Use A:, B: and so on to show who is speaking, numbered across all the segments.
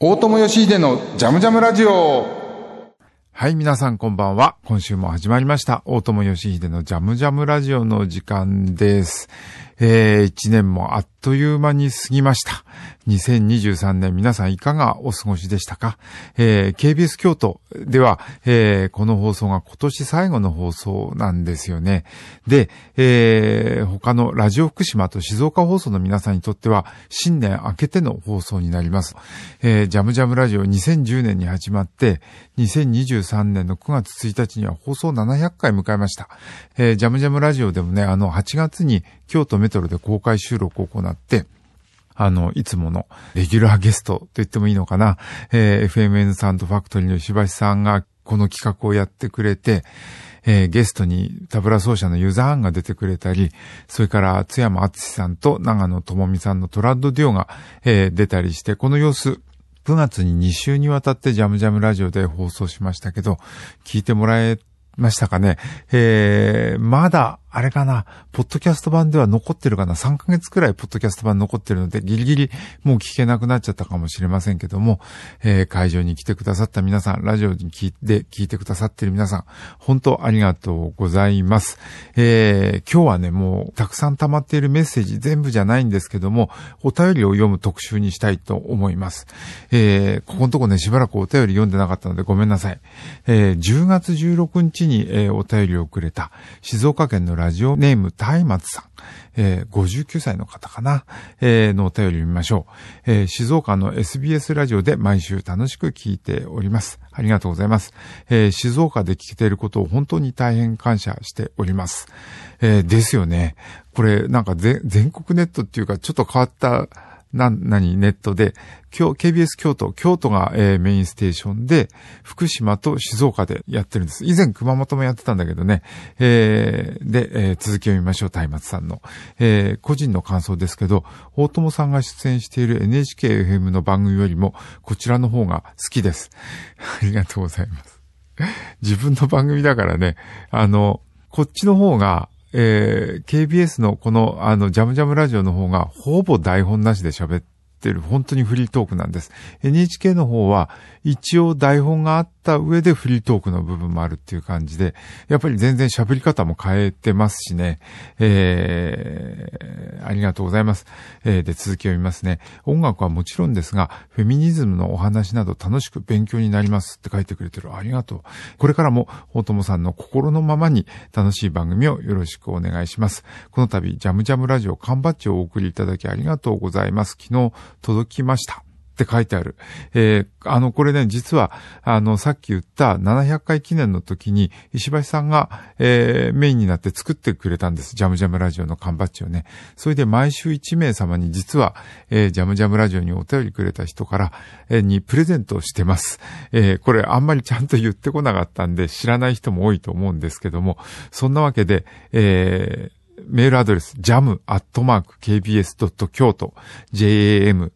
A: 大友義秀のジャムジャムラジオ。
B: はい、皆さんこんばんは。今週も始まりました。大友義秀のジャムジャムラジオの時間です。えー、一年もあっという間に過ぎました。2023年皆さんいかがお過ごしでしたか？えー、KBS 京都では、えー、この放送が今年最後の放送なんですよね。で、えー、他のラジオ福島と静岡放送の皆さんにとっては、新年明けての放送になります。えー、ジャムジャムラジオ2010年に始まって、2023年の9月1日には放送700回迎えました。えー、ジャムジャムラジオでもね、あの、8月に京都メトロで公開収録を行って、あの、いつものレギュラーゲストと言ってもいいのかな、えー FMN サウンドファクトリーの石橋さんがこの企画をやってくれて、えーゲストにタブラ奏者のユザーンが出てくれたり、それから津山敦さんと長野智美さんのトラッドデュオが、えー出たりして、この様子、9月に2週にわたってジャムジャムラジオで放送しましたけど、聞いてもらえましたかね。えー、まだ、あれかな、ポッドキャスト版では残ってるかな ?3 ヶ月くらいポッドキャスト版残ってるので、ギリギリもう聞けなくなっちゃったかもしれませんけども、えー会場に来てくださった皆さん、ラジオに聞いて、聞いてくださってる皆さん、本当ありがとうございます。えー今日はね、もう、たくさん溜まっているメッセージ全部じゃないんですけども、お便りを読む特集にしたいと思います。えーここのとこね、しばらくお便り読んでなかったのでごめんなさい。え10月16日に、えお便りをくれた、静岡県のラジオネーム、たいまつさん。えー59歳の方かな、えーのお便りを見ましょう、えー静岡の SBS ラジオで毎週楽しく聞いております。ありがとうございます。えー静岡で聞けていることを本当に大変感謝しております。えーですよね。これ、なんか全国ネットっていうか、ちょっと変わった、な、なに、ネットで、今日、KBS 京都、京都が、えーメインステーションで、福島と静岡でやってるんです。以前熊本もやってたんだけどね。えーで、えー続きを見ましょう、松明さんの。えー個人の感想ですけど、大友さんが出演している NHKFM の番組よりも、こちらの方が好きです。ありがとうございます。自分の番組だからね、あの、こっちの方が、えー KBS のこの、あの、ジャムジャムラジオの方が、ほぼ台本なしで喋ってる、本当にフリートークなんです。NHK の方は、一応台本があってた上でフリートークの部分もあるっていう感じで、やっぱり全然喋り方も変えてますしね、えー、ありがとうございます。えー、で、続きを見ますね。音楽はもちろんですが、フェミニズムのお話など楽しく勉強になりますって書いてくれてる。ありがとう。これからも、大友さんの心のままに楽しい番組をよろしくお願いします。この度、ジャムジャムラジオ缶バッジをお送りいただきありがとうございます。昨日届きました。って書いてある。えーあの、これね、実は、あの、さっき言った700回記念の時に、石橋さんが、えーメインになって作ってくれたんです。ジャムジャムラジオの缶バッジをね。それで毎週1名様に実は、えージャムジャムラジオにお便りくれた人から、えーにプレゼントをしてます。えーこれあんまりちゃんと言ってこなかったんで、知らない人も多いと思うんですけども、そんなわけで、えーメールアドレス、jam.kbs.kyoto、jam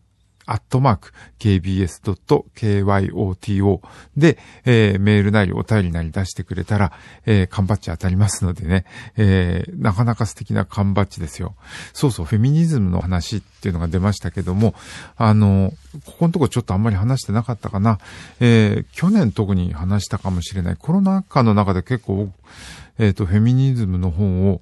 B: アットマーク kbs.kyoto で、えーメールなりお便りなり出してくれたら、えー缶バッジ当たりますのでね、えーなかなか素敵な缶バッジですよ。そうそう、フェミニズムの話っていうのが出ましたけども、あの、ここのとこちょっとあんまり話してなかったかな。えー去年特に話したかもしれない。コロナ禍の中で結構、えっ、と、フェミニズムの本を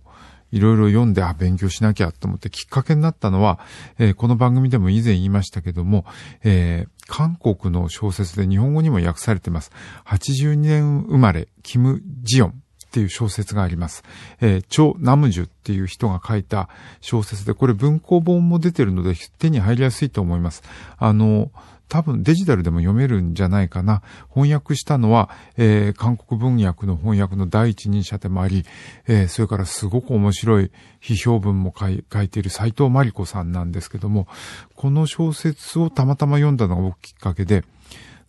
B: いろいろ読んで、あ、勉強しなきゃと思ってきっかけになったのは、えーこの番組でも以前言いましたけども、えー韓国の小説で日本語にも訳されてます。82年生まれ、キム・ジヨンっていう小説があります。えー、チョ・ナムジュっていう人が書いた小説で、これ文庫本も出てるので手に入りやすいと思います。あの、多分デジタルでも読めるんじゃないかな。翻訳したのは、えー韓国文訳の翻訳の第一人者でもあり、えーそれからすごく面白い批評文も書い書いている斎藤真理子さんなんですけども、この小説をたまたま読んだのがきっかけで、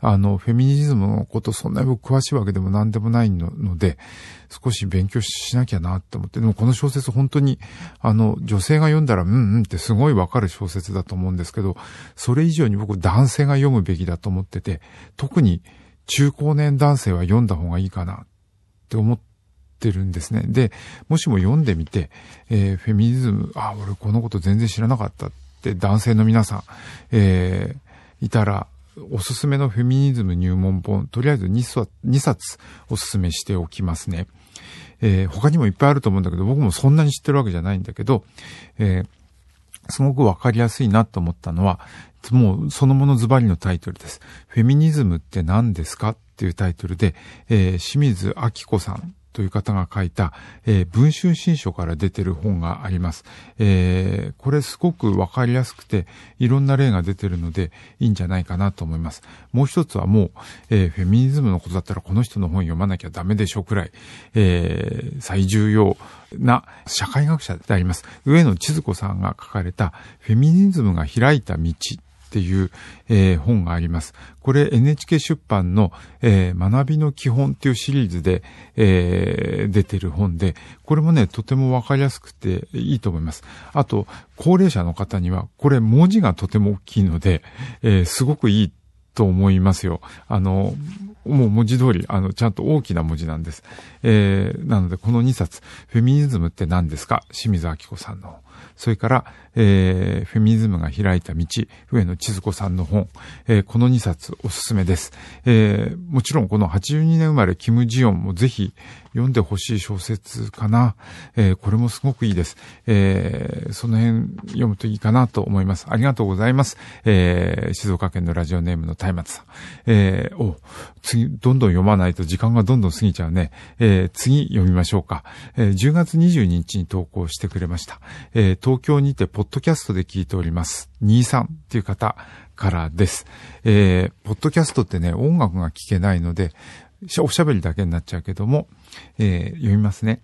B: あの、フェミニズムのことそんなに僕詳しいわけでも何でもないのので、少し勉強しなきゃなって思って、でもこの小説本当に、あの、女性が読んだら、うんうんってすごいわかる小説だと思うんですけど、それ以上に僕男性が読むべきだと思ってて、特に中高年男性は読んだ方がいいかなって思ってるんですね。で、もしも読んでみて、えーフェミニズム、あ、俺このこと全然知らなかったって男性の皆さん、えーいたら、おすすめのフェミニズム入門本、とりあえず 2, 冊2冊おすすめしておきますね。えー、他にもいっぱいあると思うんだけど、僕もそんなに知ってるわけじゃないんだけど、えー、すごくわかりやすいなと思ったのは、もうそのものズバリのタイトルです。フェミニズムって何ですか？っていうタイトルで、えー、清水明子さんという方が書いた、えー、文春新書から出てる本があります。えー、これすごくわかりやすくて、いろんな例が出てるので、いいんじゃないかなと思います。もう一つはもう、えー、フェミニズムのことだったらこの人の本読まなきゃダメでしょうくらい、え、最重要な社会学者であります。上野千鶴子さんが書かれた、フェミニズムが開いた道っていう、えー、本があります。これ NHK 出版の、えー、学びの基本っていうシリーズで、えー、出てる本で、これもね、とてもわかりやすくていいと思います。あと、高齢者の方には、これ文字がとても大きいので、え、すごくいいと思いますよ。あの、もう文字通り、あの、ちゃんと大きな文字なんです。えー、なので、この2冊、フェミニズムって何ですか？清水明子さんの。それから、えー、フェミニズムが開いた道、上野千鶴子さんの本、えー、この2冊おすすめです。えー、もちろんこの82年生まれ、キム・ジヨンもぜひ読んでほしい小説かな。えー、これもすごくいいです。えー、その辺読むといいかなと思います。ありがとうございます。えー、静岡県のラジオネームの松明さん。えー、お、次、どんどん読まないと時間がどんどん過ぎちゃうね。えー、次読みましょうか。えー、10月22日に投稿してくれました。えー、東京にてポッドキャストで聞いております。23っていう方からです。えー、ポッドキャストってね、音楽が聴けないので、おしゃべりだけになっちゃうけども、えー、読みますね。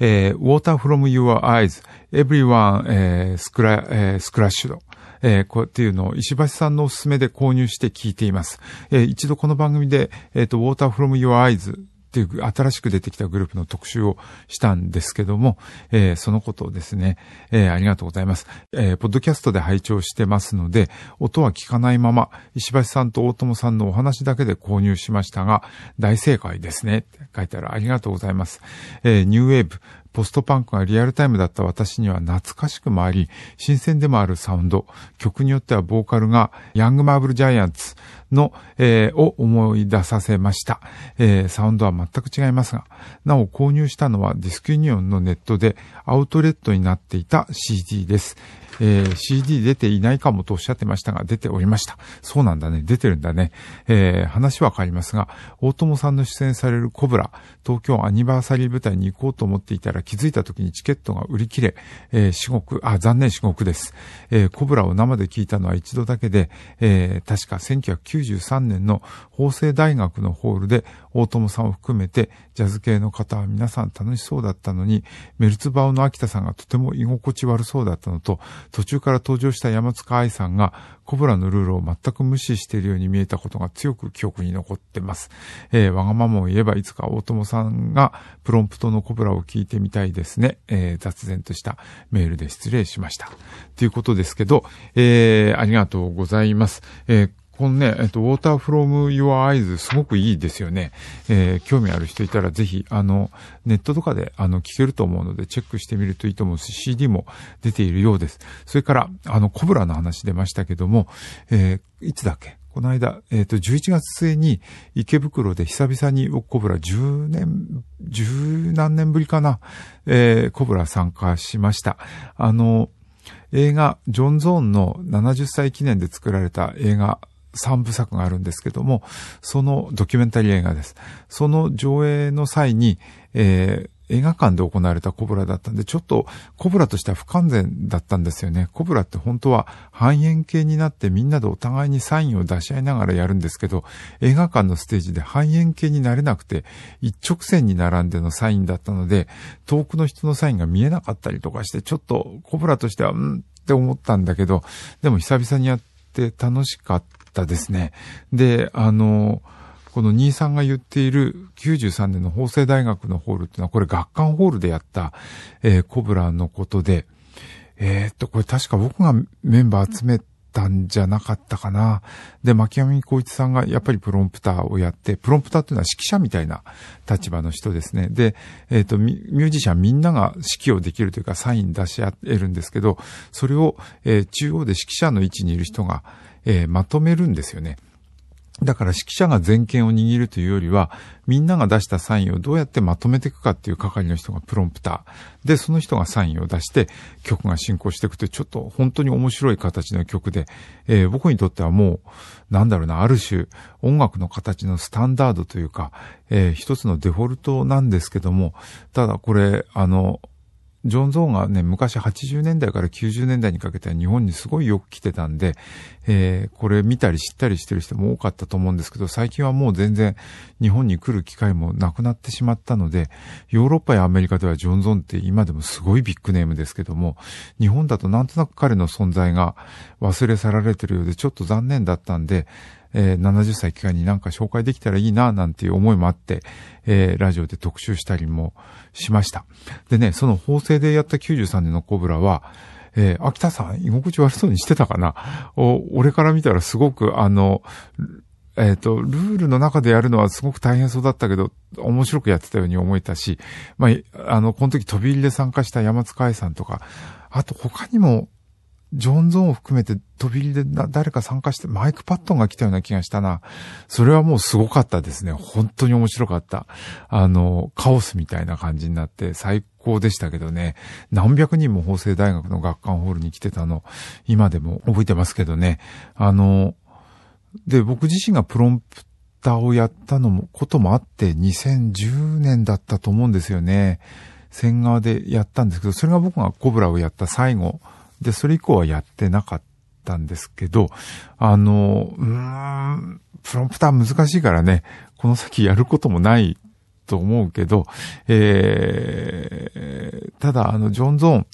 B: えー、water from your eyes, everyone, えー、スクラ、えー、スクラッシュド。えー、こうっていうのを石橋さんのおすすめで購入して聞いています。えー、一度この番組で、えっ、ー、と、Water from Your Eyes っていう新しく出てきたグループの特集をしたんですけども、えー、そのことをですね、えー、ありがとうございます。えー、ポッドキャストで拝聴してますので、音は聞かないまま、石橋さんと大友さんのお話だけで購入しましたが、大正解ですねって書いてある。ありがとうございます。え、ニューウェーブ、ポストパンクがリアルタイムだった私には懐かしくもあり、新鮮でもあるサウンド、曲によってはボーカルが Young Marble Giants の、えー、を思い出させました、えー、サウンドは全く違いますが、なお購入したのはディスクユニオンのネットでアウトレットになっていた CD です。えー、CD 出ていないかもとおっしゃってましたが、出ておりました。そうなんだね。出てるんだね。えー、話は変わりますが、大友さんの出演されるコブラ、東京アニバーサリー舞台に行こうと思っていたら気づいた時にチケットが売り切れ、えー、至極、あ、残念至極です。えー、コブラを生で聞いたのは一度だけで、えー、確か1993年の法政大学のホールで大友さんを含めてジャズ系の方は皆さん楽しそうだったのに、メルツバオの秋田さんがとても居心地悪そうだったのと、途中から登場した山塚愛さんがコブラのルールを全く無視しているように見えたことが強く記憶に残ってます。えー、わがままを言えばいつか大友さんがプロンプトのコブラを聞いてみたいですね。えー、雑然としたメールで失礼しました。ということですけど、えー、ありがとうございます。えーこのね、えっと、Water from Your Eyes すごくいいですよね。えー、興味ある人いたらぜひ、あの、ネットとかで、あの、聞けると思うので、チェックしてみるといいと思うし、CD も出ているようです。それから、あの、コブラの話出ましたけども、えー、いつだっけ？この間、えっ、ー、と、11月末に池袋で久々にコブラ10年、10何年ぶりかな、えー、コブラ参加しました。あの、映画、ジョン・ゾーンの70歳記念で作られた映画三部作があるんですけども、そのドキュメンタリー映画です。その上映の際に、えー、映画館で行われたコブラだったんで、ちょっとコブラとしては不完全だったんですよね。コブラって本当は半円形になってみんなでお互いにサインを出し合いながらやるんですけど、映画館のステージで半円形になれなくて、一直線に並んでのサインだったので、遠くの人のサインが見えなかったりとかして、ちょっとコブラとしては、うんって思ったんだけど、でも久々にやって楽しかったったですね。で、あの、この兄さんが言っている93年の法政大学のホールっていうのは、これ学館ホールでやった、えー、コブラのことで、えー、っと、これ確か僕がメンバー集めたんじゃなかったかな。で、牧山光一さんがやっぱりプロンプターをやって、プロンプターっていうのは指揮者みたいな立場の人ですね。で、えっ、とミ、ュージシャンみんなが指揮をできるというかサイン出し合えるんですけど、それを、えー、中央で指揮者の位置にいる人が、えー、まとめるんですよね。だから指揮者が全権を握るというよりは、みんなが出したサインをどうやってまとめていくかっていう係の人がプロンプター。で、その人がサインを出して曲が進行していくというちょっと本当に面白い形の曲で、えー、僕にとってはもう、なんだろうな、ある種音楽の形のスタンダードというか、えー、一つのデフォルトなんですけども、ただこれ、あの、ジョン・ゾーンがね、昔80年代から90年代にかけては日本にすごいよく来てたんで、えー、これ見たり知ったりしてる人も多かったと思うんですけど、最近はもう全然日本に来る機会もなくなってしまったので、ヨーロッパやアメリカではジョン・ゾーンって今でもすごいビッグネームですけども、日本だとなんとなく彼の存在が忘れ去られてるようでちょっと残念だったんで、えー、70歳期間になんか紹介できたらいいな、なんていう思いもあって、えー、ラジオで特集したりもしました。でね、その法制でやった93年のコブラは、えー、秋田さん、居心地悪そうにしてたかな？お俺から見たらすごく、あの、えっ、ー、と、ルールの中でやるのはすごく大変そうだったけど、面白くやってたように思えたし、まあ、あの、この時飛び入りで参加した山塚愛さんとか、あと他にも、ジョンゾーンを含めて飛び入りで誰か参加して、マイク・パットンが来たような気がしたな。それはもうすごかったですね。本当に面白かった。あの、カオスみたいな感じになって最高でしたけどね。何百人も法政大学の学館ホールに来てたの、今でも覚えてますけどね。あの、で、僕自身がプロンプターをやったのも、こともあって、2010年だったと思うんですよね。線側でやったんですけど、それが僕がコブラをやった最後で、それ以降はやってなかったんですけど、あの、うーん、プロンプター難しいからね、この先やることもないと思うけど、えー、ただ、あの、ジョン・ゾーン、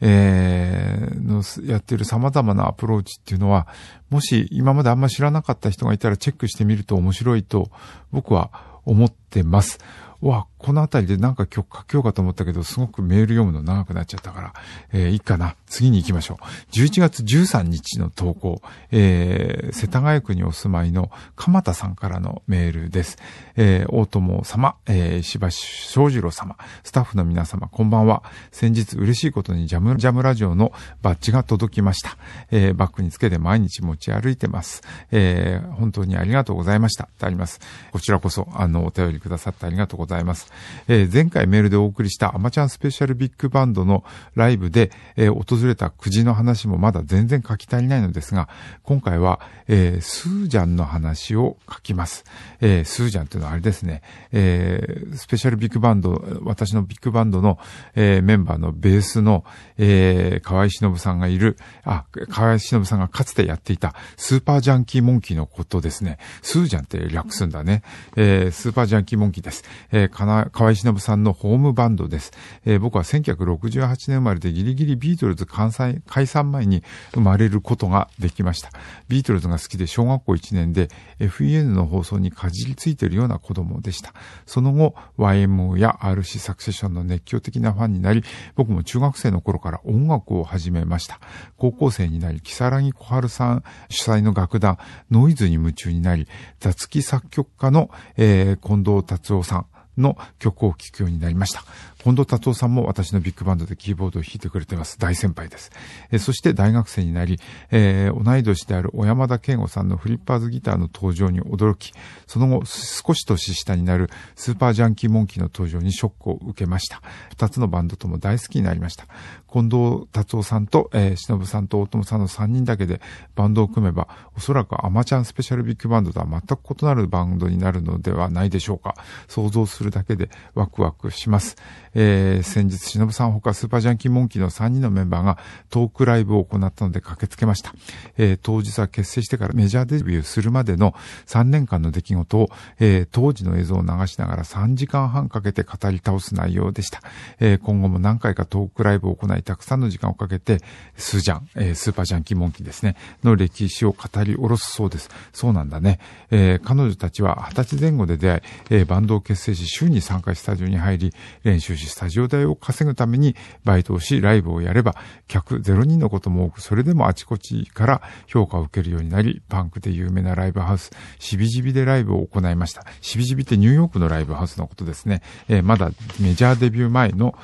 B: えー、のやってる様々なアプローチっていうのは、もし今まであんま知らなかった人がいたらチェックしてみると面白いと僕は思ってます。わ、この辺りでなんか曲書けようかと思ったけど、すごくメール読むの長くなっちゃったから、えー、いいかな。次に行きましょう。11月13日の投稿、えー、世田谷区にお住まいの鎌田さんからのメールです。えー、大友様、えー、石橋正次郎様、スタッフの皆様、こんばんは。先日嬉しいことにジャム、ジャムラジオのバッジが届きました。えー、バッグにつけて毎日持ち歩いてます。えー、本当にありがとうございました。ってあります。こちらこそ、あの、お便りくださってありがとうございます。えー、前回メールでお送りしたアマチュアンスペシャルビッグバンドのライブで、えー、訪れたくじの話もまだ全然書き足りないのですが、今回は、えー、スージャンの話を書きます。えー、スージャンというのはあれですね、えー、スペシャルビッグバンド、私のビッグバンドの、えー、メンバーのベースの、えー、河合忍さんがいる、あ、河合忍さんがかつてやっていたスーパージャンキーモンキーのことですね。スージャンって略すんだね。えー、スーパージャンキーモンキーです。えー、河合忍さんのホームバンドです。えー、僕は1968年生まれでギリギリビートルズ解散解散前に生まれることができました。ビートルズが好きで小学校1年で FEN の放送にかじりついているような子供でした。その後、YMO や RC サクセションの熱狂的なファンになり、僕も中学生の頃から音楽を始めました。高校生になり、木更木小春さん主催の楽団、ノイズに夢中になり、雑記作曲家の、えー、近藤達夫さん、の曲を聴くようになりました。近藤達夫さんも私のビッグバンドでキーボードを弾いてくれてます。大先輩です。えそして大学生になり、えー、同い年である小山田健吾さんのフリッパーズギターの登場に驚き、その後少し年下になるスーパージャンキーモンキーの登場にショックを受けました。二つのバンドとも大好きになりました。近藤達夫さんと、えー、忍さんと大友さんの三人だけでバンドを組めば、おそらくアマチャンスペシャルビッグバンドとは全く異なるバンドになるのではないでしょうか。想像するだけでワクワクします。えー、先日、忍さんほかスーパージャンキーモンキーの3人のメンバーがトークライブを行ったので駆けつけました。えー、当日は結成してからメジャーデビューするまでの3年間の出来事を、えー、当時の映像を流しながら3時間半かけて語り倒す内容でした。えー、今後も何回かトークライブを行い、たくさんの時間をかけて、スージャン、えー、スーパージャンキーモンキーですね、の歴史を語り下ろすそうです。そうなんだね。えー、彼女たちは20歳前後で出会い、えー、バンドを結成し、週に3回スタジオに入り、練習し、スタジオ代を稼ぐためにバイトをし、ライブをやれば、客0人のことも多く、それでもあちこちから評価を受けるようになり、パンクで有名なライブハウス、しびじびでライブを行いました。しびじびってニューヨークのライブハウスのことですね。えー、まだメジャーデビュー前の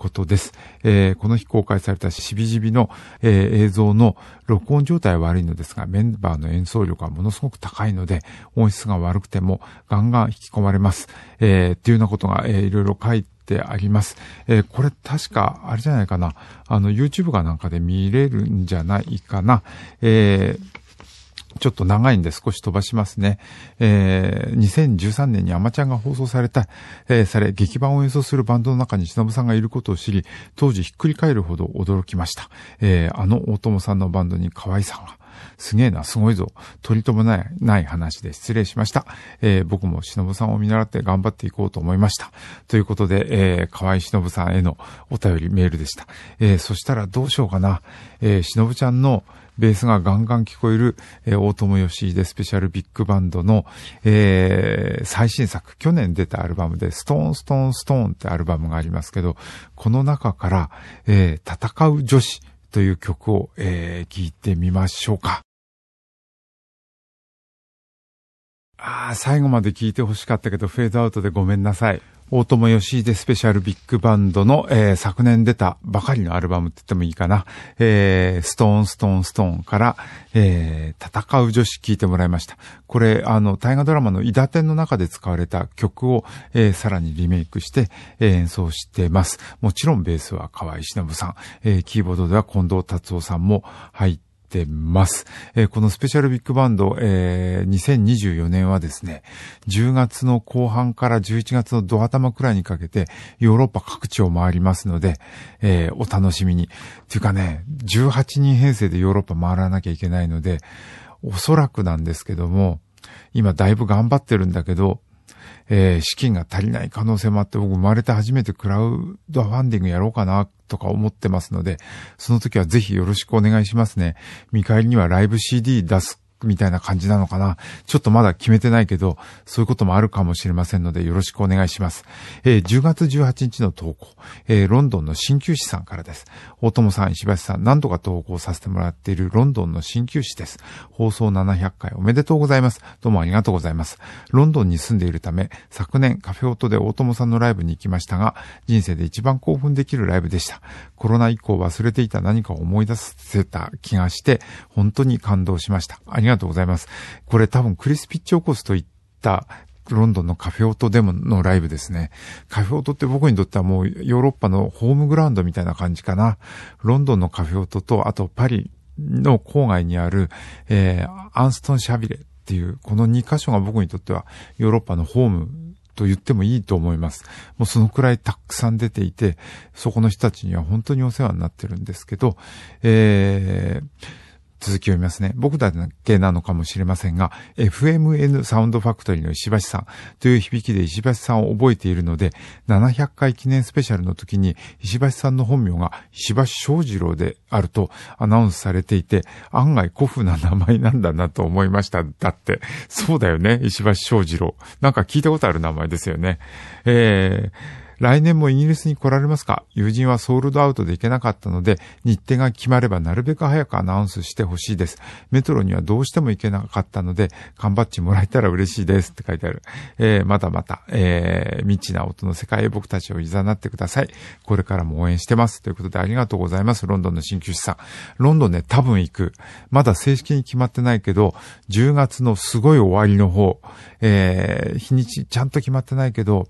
B: ことです。えー、この日公開されたしびじびの、えー、映像の録音状態は悪いのですが、メンバーの演奏力はものすごく高いので、音質が悪くてもガンガン引き込まれます。えー、っていうようなことが、えー、いろいろ書いてあります。えー、これ確か、あれじゃないかな。あの、YouTube かなんかで見れるんじゃないかな。えーちょっと長いんで少し飛ばしますね。えー、2013年にアマちゃんが放送された、えー、され、劇版を演奏するバンドの中に忍さんがいることを知り、当時ひっくり返るほど驚きました。えー、あの大友さんのバンドに河合さんが、すげえな、すごいぞ。取り留めない、ない話で失礼しました。えー、僕も忍さんを見習って頑張っていこうと思いました。ということで、えー、河合忍さんへのお便りメールでした。えー、そしたらどうしようかな。えー、忍ちゃんの、ベースがガンガン聞こえる、えー、大友義秀スペシャルビッグバンドの、えー、最新作、去年出たアルバムで、ストーンストーンストーンってアルバムがありますけど、この中から、えー、戦う女子という曲を、えー、聞いてみましょうか。ああ、最後まで聞いて欲しかったけど、フェードアウトでごめんなさい。大友義秀スペシャルビッグバンドの、えー、昨年出たばかりのアルバムって言ってもいいかな。えー、ストーンストーンストーンから、えー、戦う女子聞いてもらいました。これ、あの、大河ドラマのイダテンの中で使われた曲を、えー、さらにリメイクして、えー、演奏してます。もちろんベースは河合忍さん、えー、キーボードでは近藤達夫さんも入っててます。えー、このスペシャルビッグバンド、えー、2024年はですね、10月の後半から11月のド頭くらいにかけて、ヨーロッパ各地を回りますので、えー、お楽しみに。っていうかね、18人編成でヨーロッパ回らなきゃいけないので、おそらくなんですけども、今だいぶ頑張ってるんだけど、えー、資金が足りない可能性もあって、僕生まれて初めてクラウドファンディングやろうかな、とか思ってますので、その時はぜひよろしくお願いしますね。見返りにはライブ CD 出すみたいな感じなのかな。ちょっとまだ決めてないけど、そういうこともあるかもしれませんので、よろしくお願いします。えー、10月18日の投稿、えー、ロンドンの鍼灸師さんからです。大友さん、石橋さん、何度か投稿させてもらっているロンドンの鍼灸師です。放送700回おめでとうございます。どうもありがとうございます。ロンドンに住んでいるため、昨年カフェオートで大友さんのライブに行きましたが、人生で一番興奮できるライブでした。コロナ以降忘れていた何かを思い出せた気がして、本当に感動しました。ありががとうございます。これ多分クリス・ピッチオコスといったロンドンのカフェオトデモのライブですね。カフェオトって僕にとってはもうヨーロッパのホームグラウンドみたいな感じかな。ロンドンのカフェオトと、あとパリの郊外にある、えー、アンストン・シャビレっていう、この2箇所が僕にとってはヨーロッパのホームと言ってもいいと思います。もうそのくらいたくさん出ていて、そこの人たちには本当にお世話になってるんですけど、えー、続きを読みますね。僕だけなのかもしれませんが、FMN サウンドファクトリーの石橋さんという響きで石橋さんを覚えているので、700回記念スペシャルの時に石橋さんの本名が石橋正次郎であるとアナウンスされていて、案外古風な名前なんだなと思いました。だって、そうだよね、石橋正次郎。なんか聞いたことある名前ですよね。えー来年もイギリスに来られますか？友人はソールドアウトで行けなかったので、日程が決まればなるべく早くアナウンスしてほしいです。メトロにはどうしても行けなかったので、缶バッジもらえたら嬉しいですって書いてある。えー、まだまた、えー、未知な音の世界へ僕たちを誘ってください。これからも応援してます。ということでありがとうございます。ロンドンの鍼灸師さん。ロンドンね、多分行く。まだ正式に決まってないけど、10月のすごい終わりの方、えー、日にちちゃんと決まってないけど、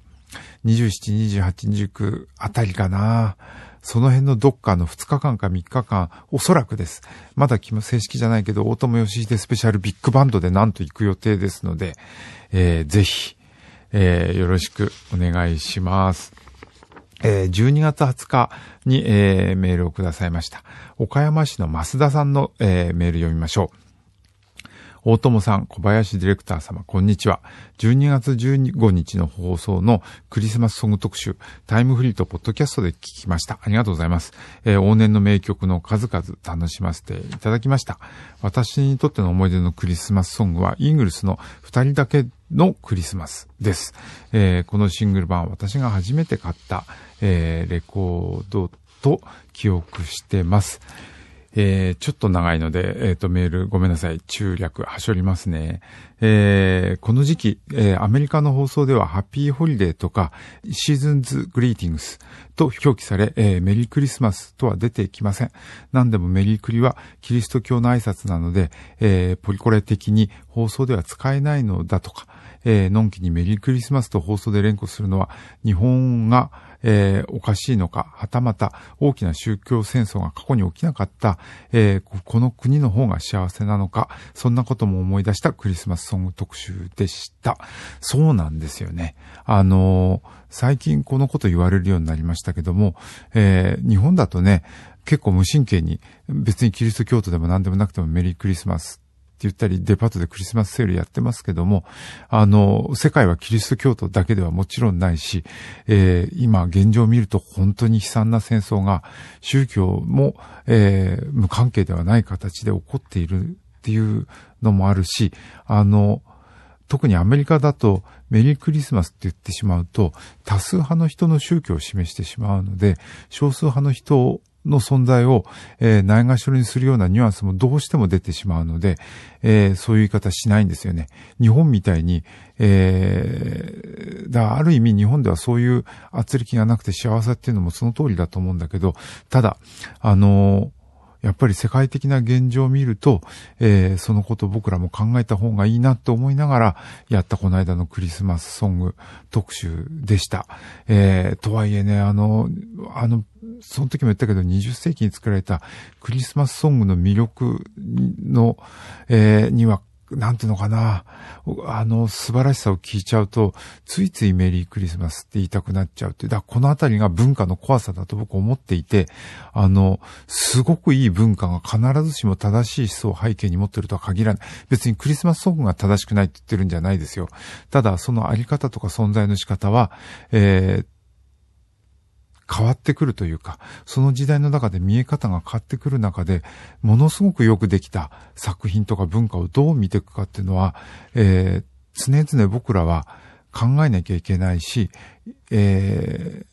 B: 27、28、29あたりかな。その辺のどっかの2日間か3日間、おそらくです。まだ正式じゃないけど、大友義秀スペシャルビッグバンドでなんと行く予定ですので、えー、ぜひ、えー、よろしくお願いします。えー、12月20日に、えー、メールをくださいました。岡山市の増田さんの、えー、メール読みましょう。大友さん、小林ディレクター様、こんにちは。12月15日の放送のクリスマスソング特集、タイムフリーとポッドキャストで聞きました。ありがとうございます。えー、往年の名曲の数々楽しませていただきました。私にとっての思い出のクリスマスソングは、イーグルスの二人だけのクリスマスです。えー、このシングル版私が初めて買った、えー、レコードと記憶してます。えー、ちょっと長いので、えっ、ー、と、メールごめんなさい。中略、はしょりますね。えー、この時期、えー、アメリカの放送では、ハッピーホリデーとか、シーズンズグリーティングスと表記され、えー、メリークリスマスとは出てきません。何でもメリークリはキリスト教の挨拶なので、えー、ポリコレ的に放送では使えないのだとか、えー、のんきにメリークリスマスと放送で連呼するのは、日本が、えー、おかしいのか、はたまた大きな宗教戦争が過去に起きなかった、えー、この国の方が幸せなのか、そんなことも思い出したクリスマスソング特集でした。そうなんですよね。あのー、最近このこと言われるようになりましたけども、えー、日本だとね、結構無神経に、別にキリスト教徒でも何でもなくてもメリークリスマスって言ったり、デパートでクリスマスセールやってますけども、あの、世界はキリスト教徒だけではもちろんないし、えー、今現状を見ると本当に悲惨な戦争が宗教も、えー、無関係ではない形で起こっているっていうのもあるし、あの、特にアメリカだとメリークリスマスって言ってしまうと多数派の人の宗教を示してしまうので少数派の人の存在を、えー、ないがしろにするようなニュアンスもどうしても出てしまうので、えー、そういう言い方しないんですよね。日本みたいに、えー、だある意味日本ではそういう圧力がなくて幸せっていうのもその通りだと思うんだけど、ただ、あのやっぱり世界的な現状を見ると、えー、そのことを僕らも考えた方がいいなと思いながら、やったこの間のクリスマスソング特集でした。えー、とはいえね、あの、あの、その時も言ったけど、20世紀に作られたクリスマスソングの魅力の、えー、にはなんていうのかな、あの、素晴らしさを聞いちゃうと、ついついメリークリスマスって言いたくなっちゃうってだこのあたりが文化の怖さだと僕思っていて、あの、すごくいい文化が必ずしも正しい思想を背景に持ってるとは限らない。別にクリスマスソングが正しくないって言ってるんじゃないですよ。ただ、そのあり方とか存在の仕方は、えー、変わってくるというか、その時代の中で見え方が変わってくる中で、ものすごくよくできた作品とか文化をどう見ていくかっていうのは、えー、常々僕らは考えなきゃいけないし、えー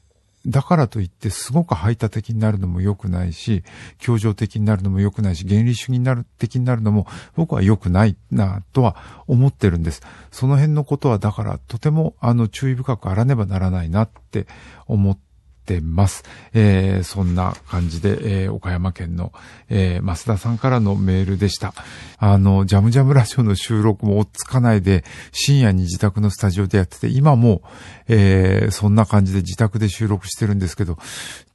B: だからといってすごく排他的になるのも良くないし、協情的になるのも良くないし、原理主義になる的になるのも僕は良くないなとは思ってるんです。その辺のことはだからとてもあの注意深くあらねばならないなって思ってってます。えー、そんな感じで、えー、岡山県の、えー、増田さんからのメールでした。あの、ジャムジャムラジオの収録も追っつかないで、深夜に自宅のスタジオでやってて、今も、えー、そんな感じで自宅で収録してるんですけど、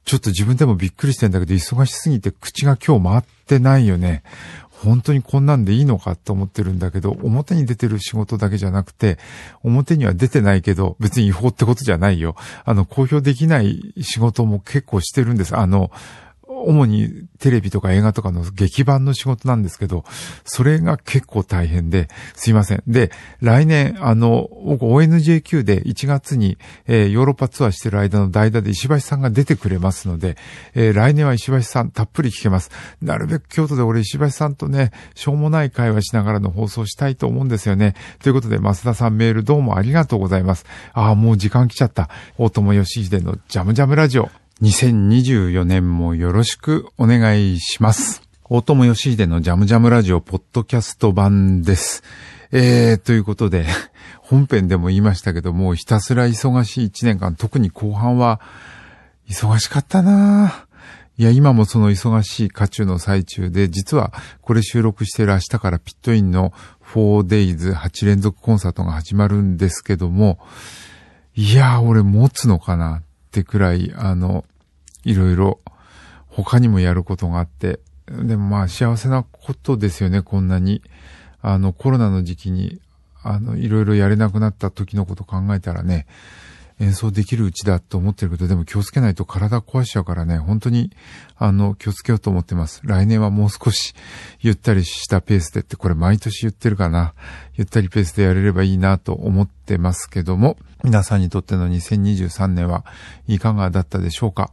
B: ちょっと自分でもびっくりしてんだけど、忙しすぎて口が今日回ってないよね。本当にこんなんでいいのかと思ってるんだけど、表に出てる仕事だけじゃなくて、表には出てないけど、別に違法ってことじゃないよ。あの、公表できない仕事も結構してるんです。あの、主にテレビとか映画とかの劇版の仕事なんですけど、それが結構大変で、すいません。で、来年、あの、僕 ONJQ で1月に、えー、ヨーロッパツアーしてる間の代打で石橋さんが出てくれますので、えー、来年は石橋さんたっぷり聞けます。なるべく京都で俺石橋さんとね、しょうもない会話しながらの放送したいと思うんですよね。ということで、増田さんメールどうもありがとうございます。ああ、もう時間来ちゃった。大友義秀のジャムジャムラジオ。2024年もよろしくお願いします。大友義秀のジャムジャムラジオポッドキャスト版です。えー、ということで、本編でも言いましたけども、ひたすら忙しい1年間、特に後半は、忙しかったないや、今もその忙しい渦中の最中で、実はこれ収録してる明日からピットインの 4days8 連続コンサートが始まるんですけども、いや俺持つのかなってくらい、あの、いろいろ他にもやることがあって、でもまあ幸せなことですよね、こんなに。あの、コロナの時期に、あの、いろいろやれなくなった時のこと考えたらね、演奏できるうちだと思ってるけど、でも気をつけないと体壊しちゃうからね、本当に、あの、気をつけようと思ってます。来年はもう少しゆったりしたペースでって、これ毎年言ってるかな。ゆったりペースでやれればいいなと思ってますけども、皆さんにとっての2023年はいかがだったでしょうか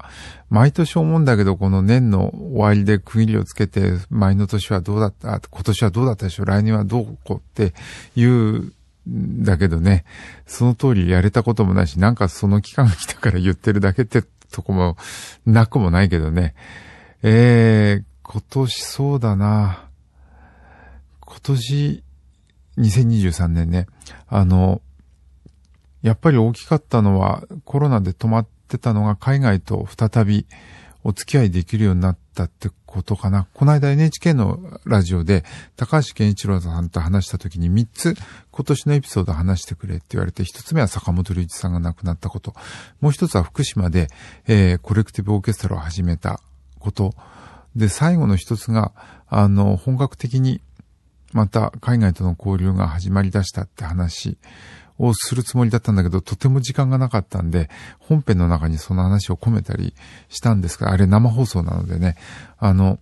B: 毎年思うんだけど、この年の終わりで区切りをつけて、前の年はどうだった、今年はどうだったでしょう来年はどうこうっていうだけどね、その通りやれたこともないし、なんかその期間が来たから言ってるだけってとこもなくもないけどね。えー、今年そうだな。今年、2023年ね、あの、やっぱり大きかったのはコロナで止まってたのが海外と再びお付き合いできるようになったってことかな。この間 NHK のラジオで高橋健一郎さんと話した時に3つ今年のエピソード話してくれって言われて、1つ目は坂本龍一さんが亡くなったこと。もう1つは福島で、えー、コレクティブオーケストラを始めたこと。で、最後の1つが、あの、本格的にまた海外との交流が始まり出したって話。をするつもりだったんだけど、とても時間がなかったんで、本編の中にその話を込めたりしたんですが、あれ生放送なのでね、あの、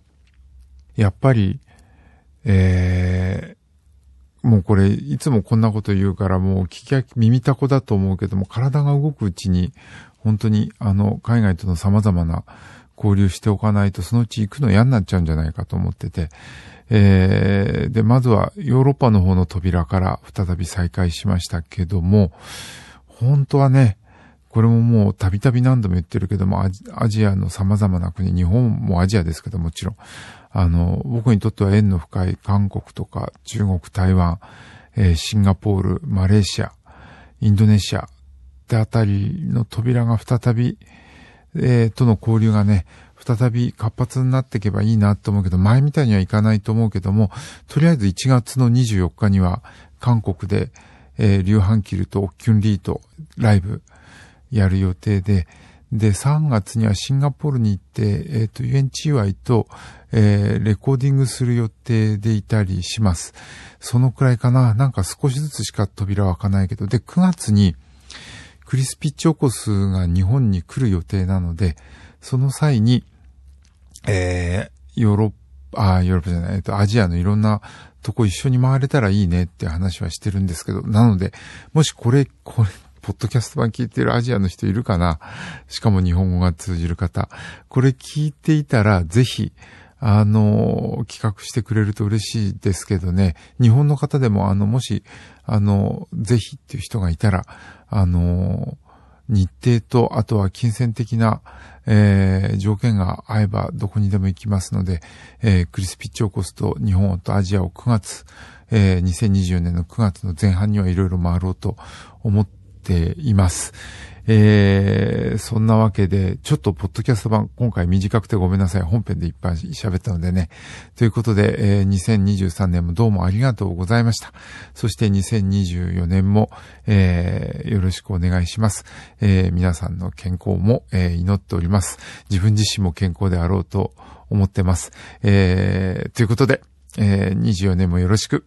B: やっぱり、えー、もうこれ、いつもこんなこと言うから、もう聞き耳たこだと思うけども、体が動くうちに、本当に、あの、海外との様々な交流しておかないと、そのうち行くの嫌になっちゃうんじゃないかと思ってて、えー、で、まずはヨーロッパの方の扉から再び再開しましたけども、本当はね、これももうたびたび何度も言ってるけども、アジアの様々な国、日本もアジアですけどもちろん、あの、僕にとっては縁の深い韓国とか中国、台湾、えー、シンガポール、マレーシア、インドネシアってあたりの扉が再び、えー、との交流がね、再び活発になっていけばいいなと思うけど、前みたいにはいかないと思うけども、とりあえず1月の24日には、韓国で、えー、リュウハンキルとオッキュンリーとライブやる予定で、で、3月にはシンガポールに行って、えっ、ー、と、ユエンチーワイと、えー、レコーディングする予定でいたりします。そのくらいかな。なんか少しずつしか扉は開かないけど、で、9月に、クリスピッチオコスが日本に来る予定なので、その際に、えー、ヨーロッパ、あ、ヨーロッパじゃない、えっと、アジアのいろんなとこ一緒に回れたらいいねって話はしてるんですけど、なので、もしこれ、これ、ポッドキャスト版聞いてるアジアの人いるかな？しかも日本語が通じる方。これ聞いていたら、ぜひ、あの、企画してくれると嬉しいですけどね。日本の方でも、あの、もし、あの、ぜひっていう人がいたら、あの、日程と、あとは金銭的な、えー、条件が合えばどこにでも行きますので、えー、クリスピッチオコスと日本とアジアを9月、えー、2024年の9月の前半にはいろいろ回ろうと思っています。えー、そんなわけで、ちょっとポッドキャスト版、今回短くてごめんなさい。本編でいっぱい喋ったのでね。ということで、えー、2023年もどうもありがとうございました。そして2024年も、えー、よろしくお願いします。えー、皆さんの健康も、えー、祈っております。自分自身も健康であろうと思ってます。えー、ということで、えー、24年もよろしく。